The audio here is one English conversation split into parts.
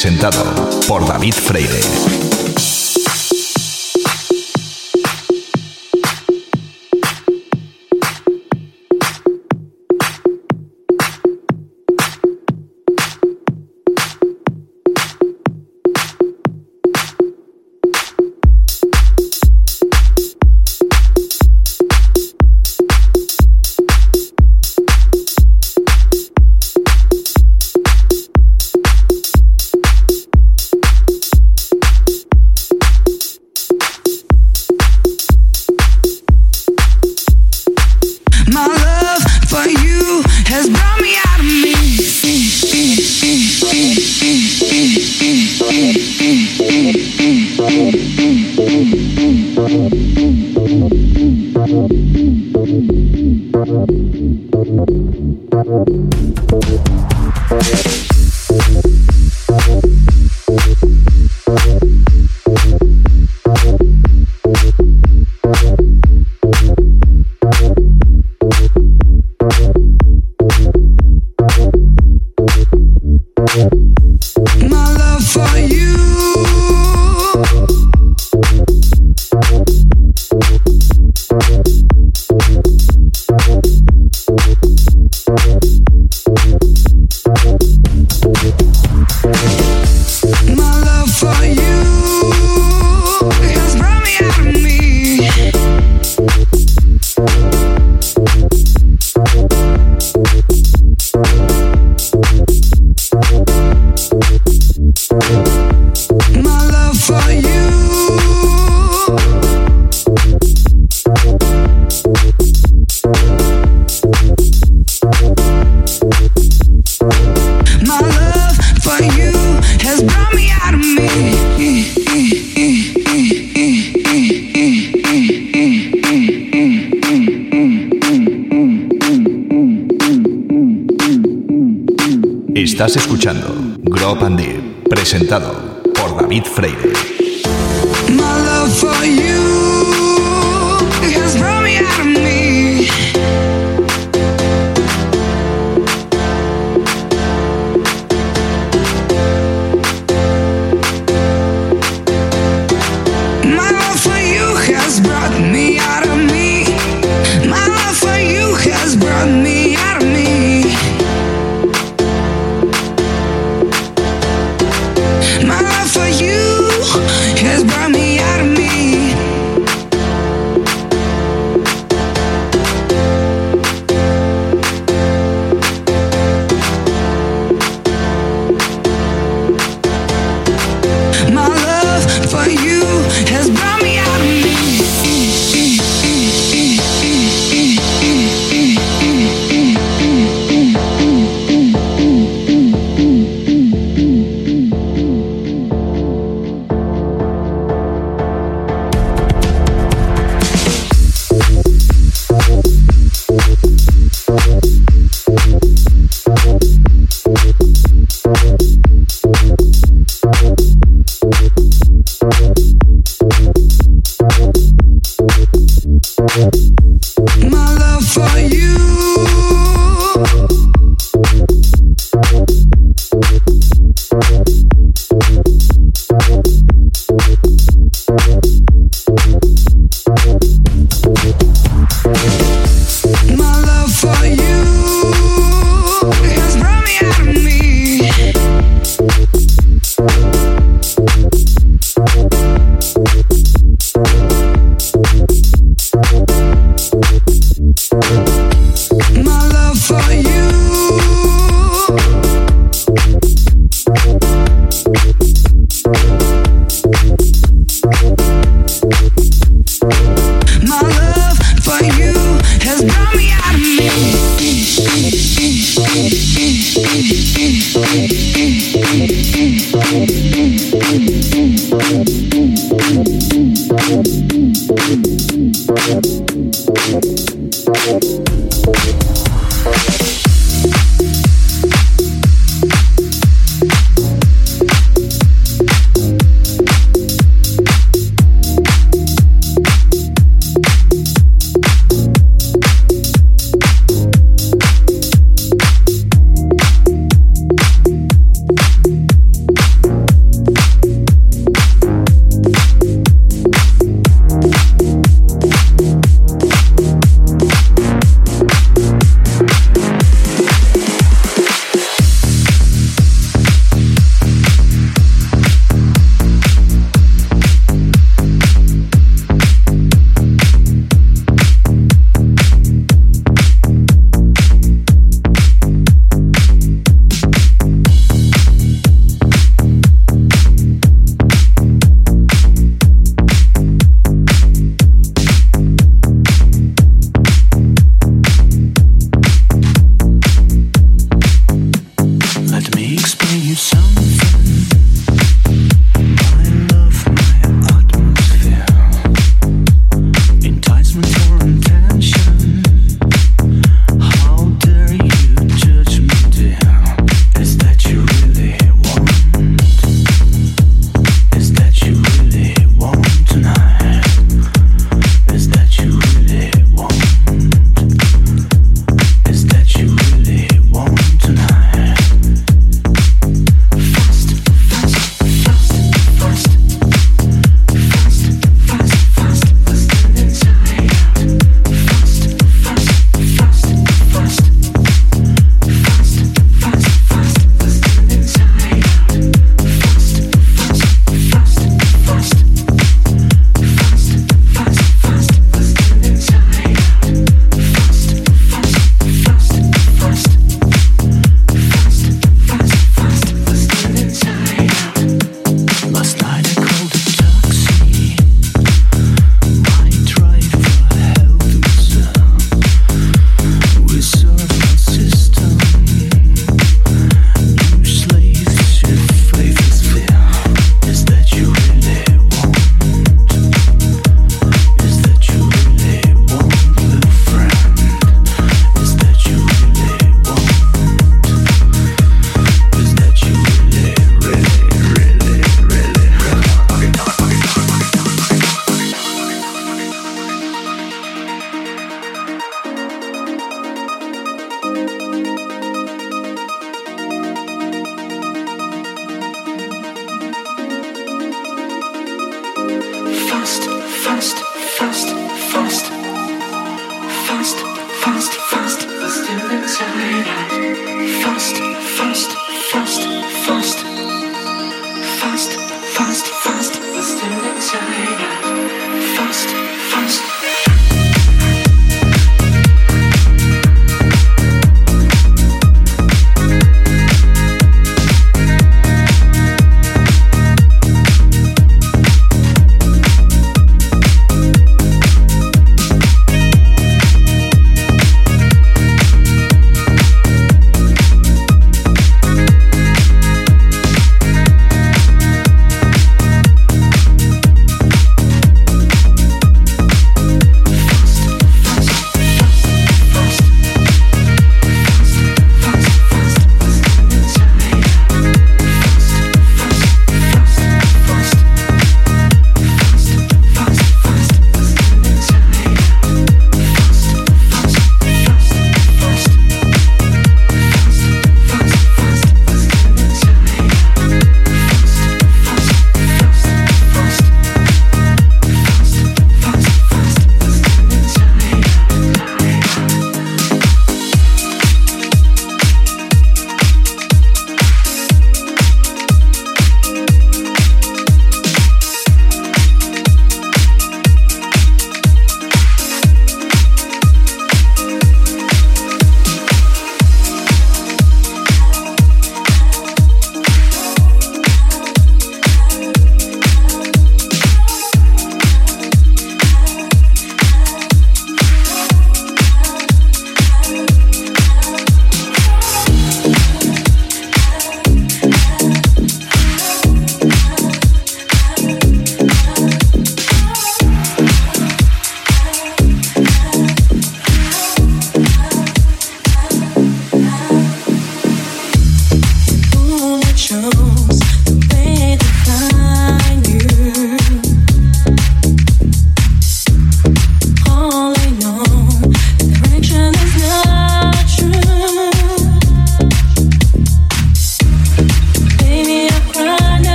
presentado.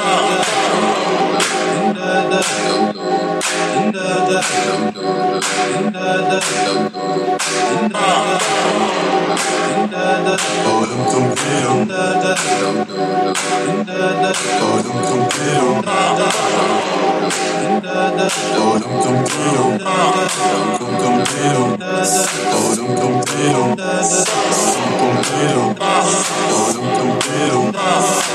Oh, don't, don't, don't, don't.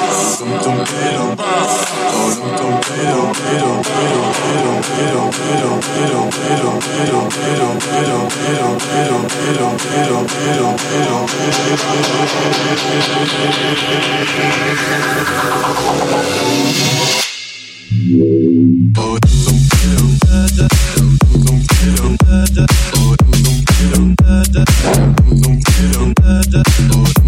Oh,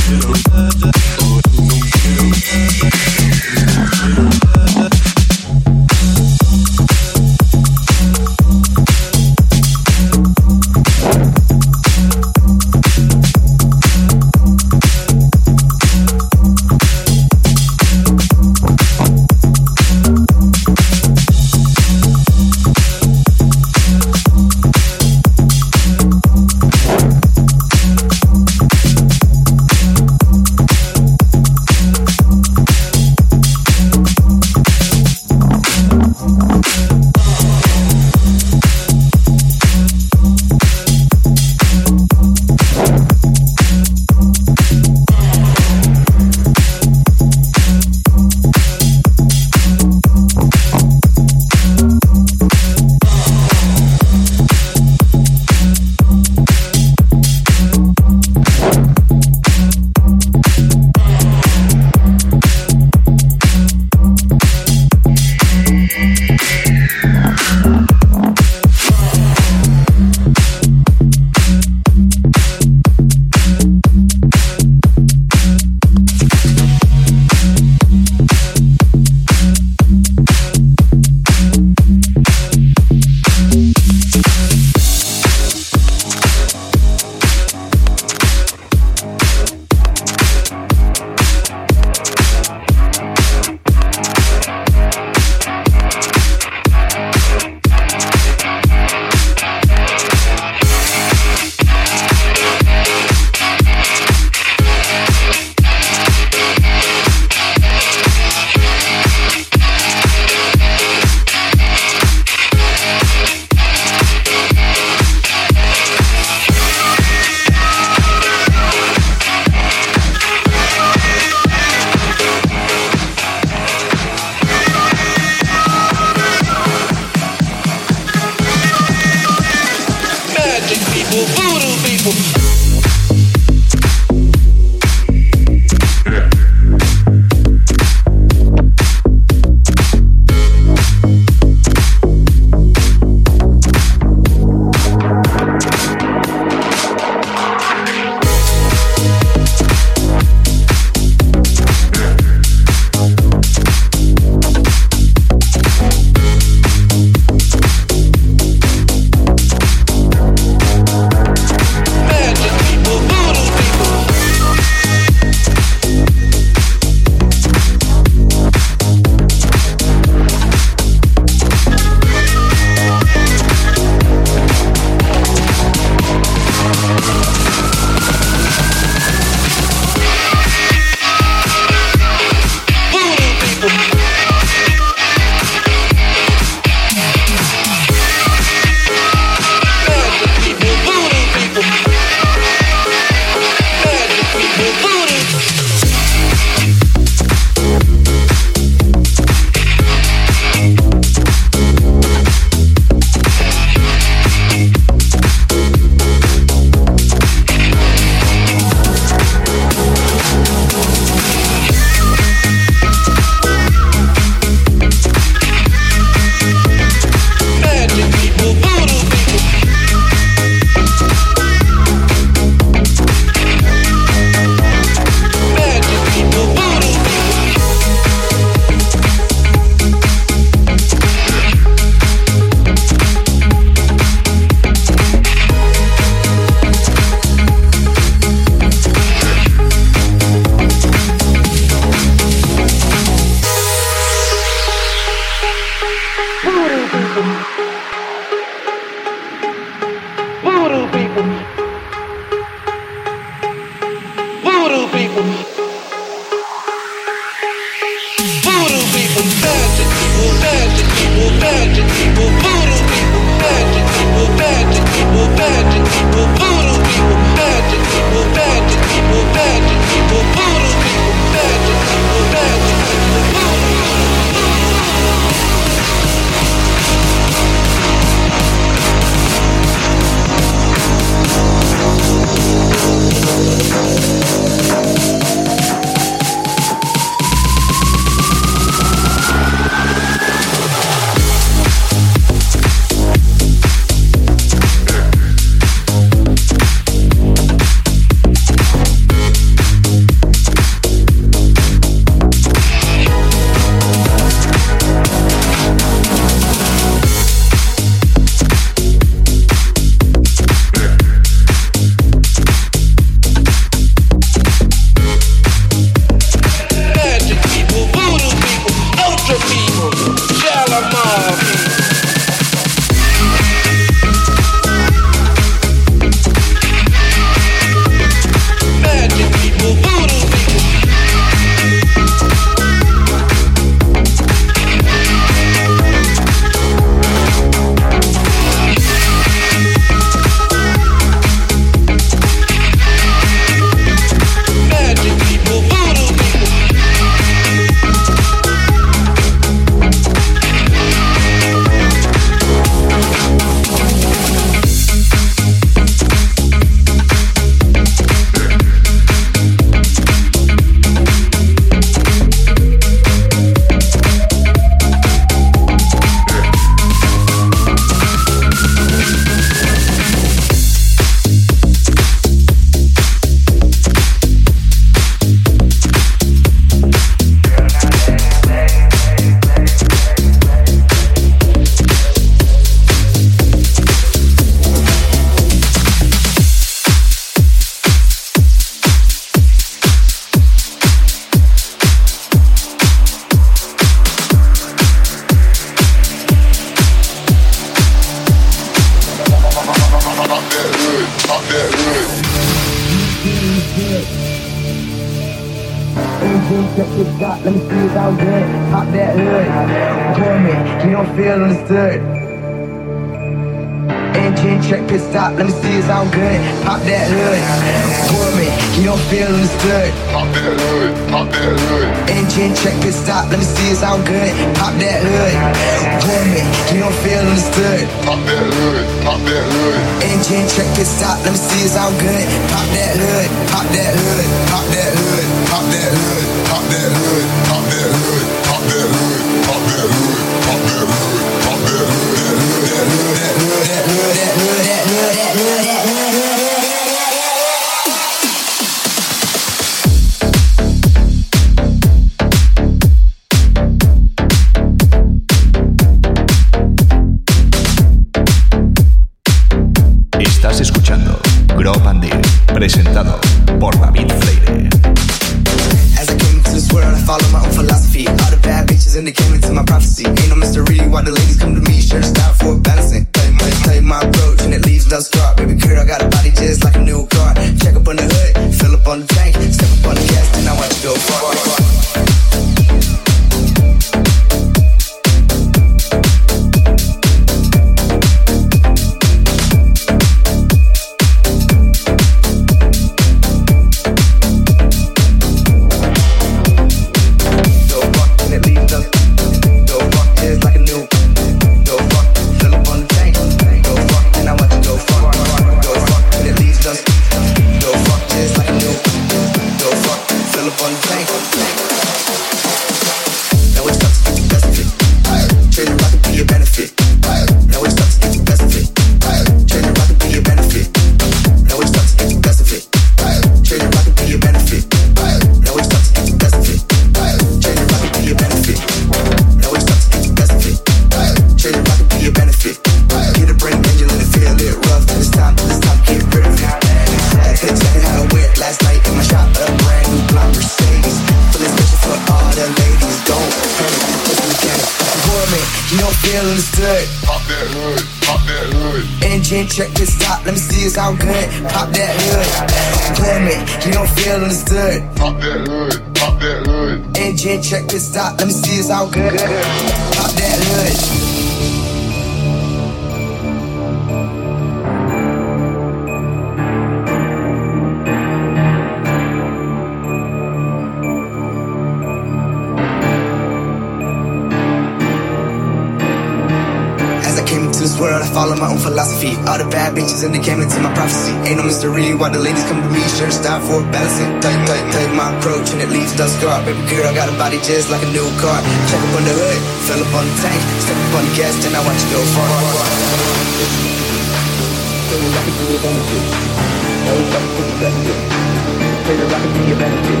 rocket to your benefit.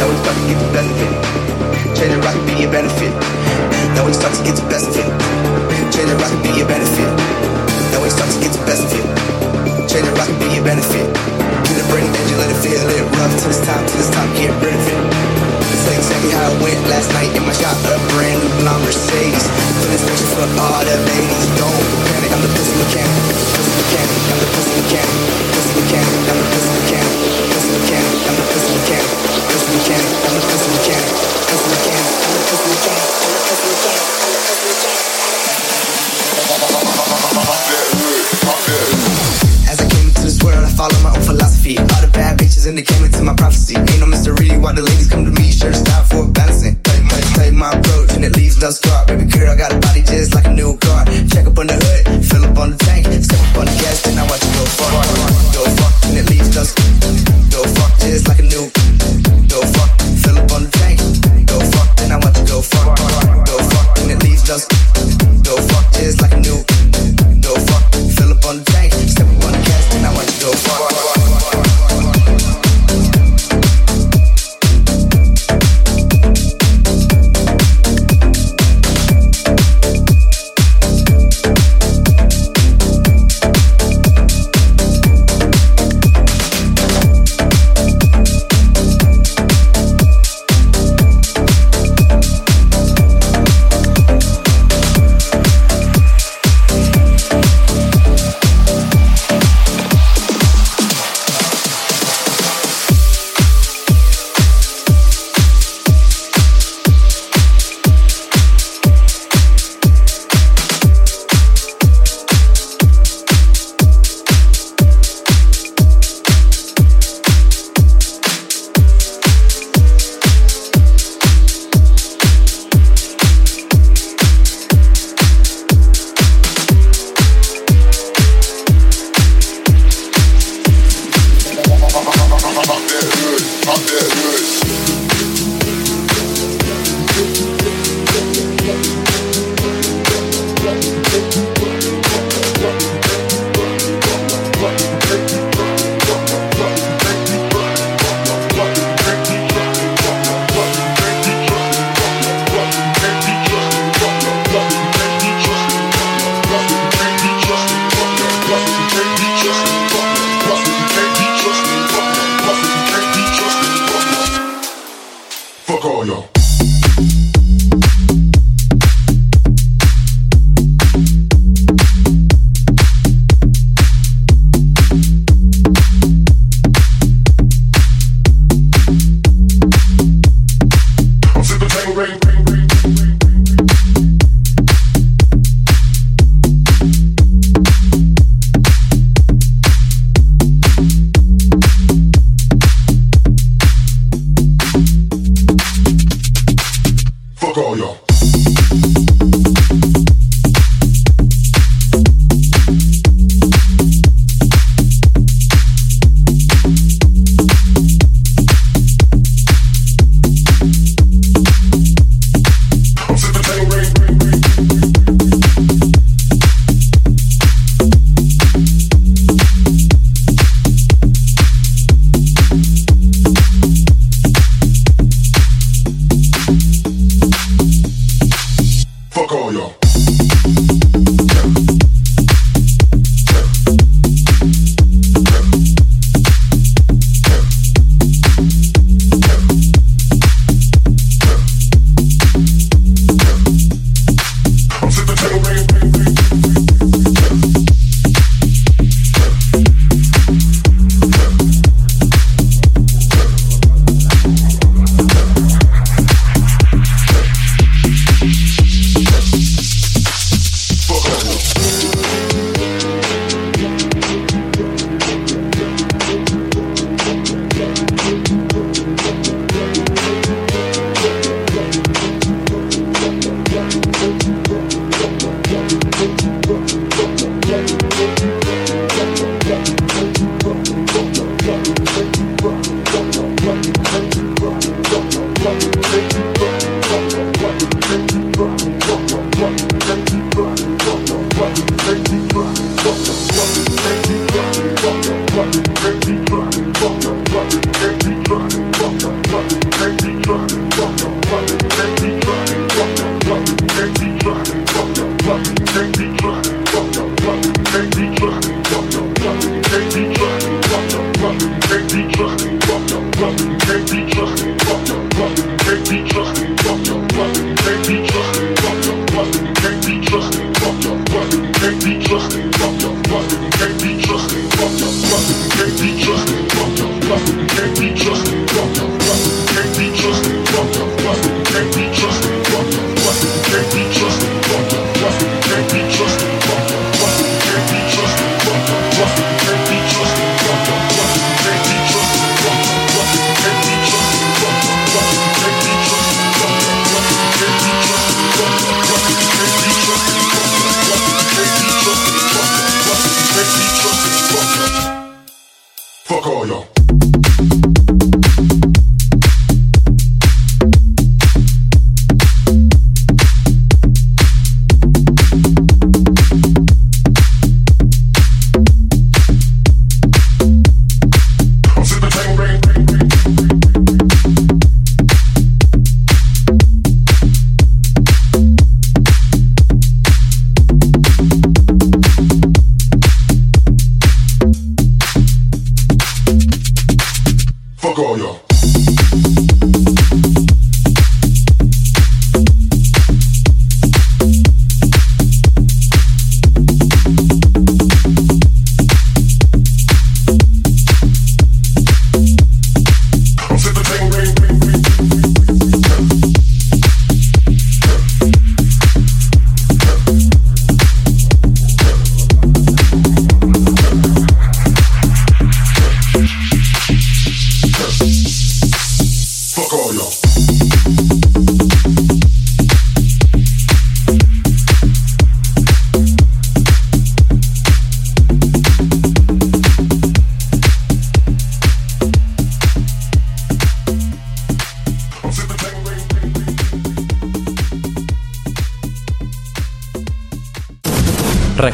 Now it's about to get the best of it. Change the rocket be your benefit. Now we start to get the best of it. Change the rocket be your benefit. Now we start to get the best of it. Change the rocket be your benefit. Get a brain engine, let it feel it rough till it's time, till it's time, get rid of it. Like exactly how it went last night in my shop, a brand new blonde Mercedes. Feeling special for all the ladies. Don't panic, I'm the pussy mechanic. Pussy mechanic, I'm the pussy mechanic. Pussy mechanic, I'm the pussy mechanic. Pussy mechanic, I'm the pussy mechanic. Pussy mechanic, I'm the pussy mechanic. Pussy mechanic, I'm the pussy mechanic. As I came into this world, I follow my own philosophy. All the bad and they came into my prophecy. Ain't no mystery why the ladies come to me. Sure, stop for balancing. Play my, play my approach and it leaves no scar. Baby girl, I got a body just like a new car. Check up on the hood, fill up on the tank, step up on the gas, then I watch you go far. Go far and it leaves no scar. Go far just like a new. Go far, fill up on the tank. Go far, then I watch you. Go far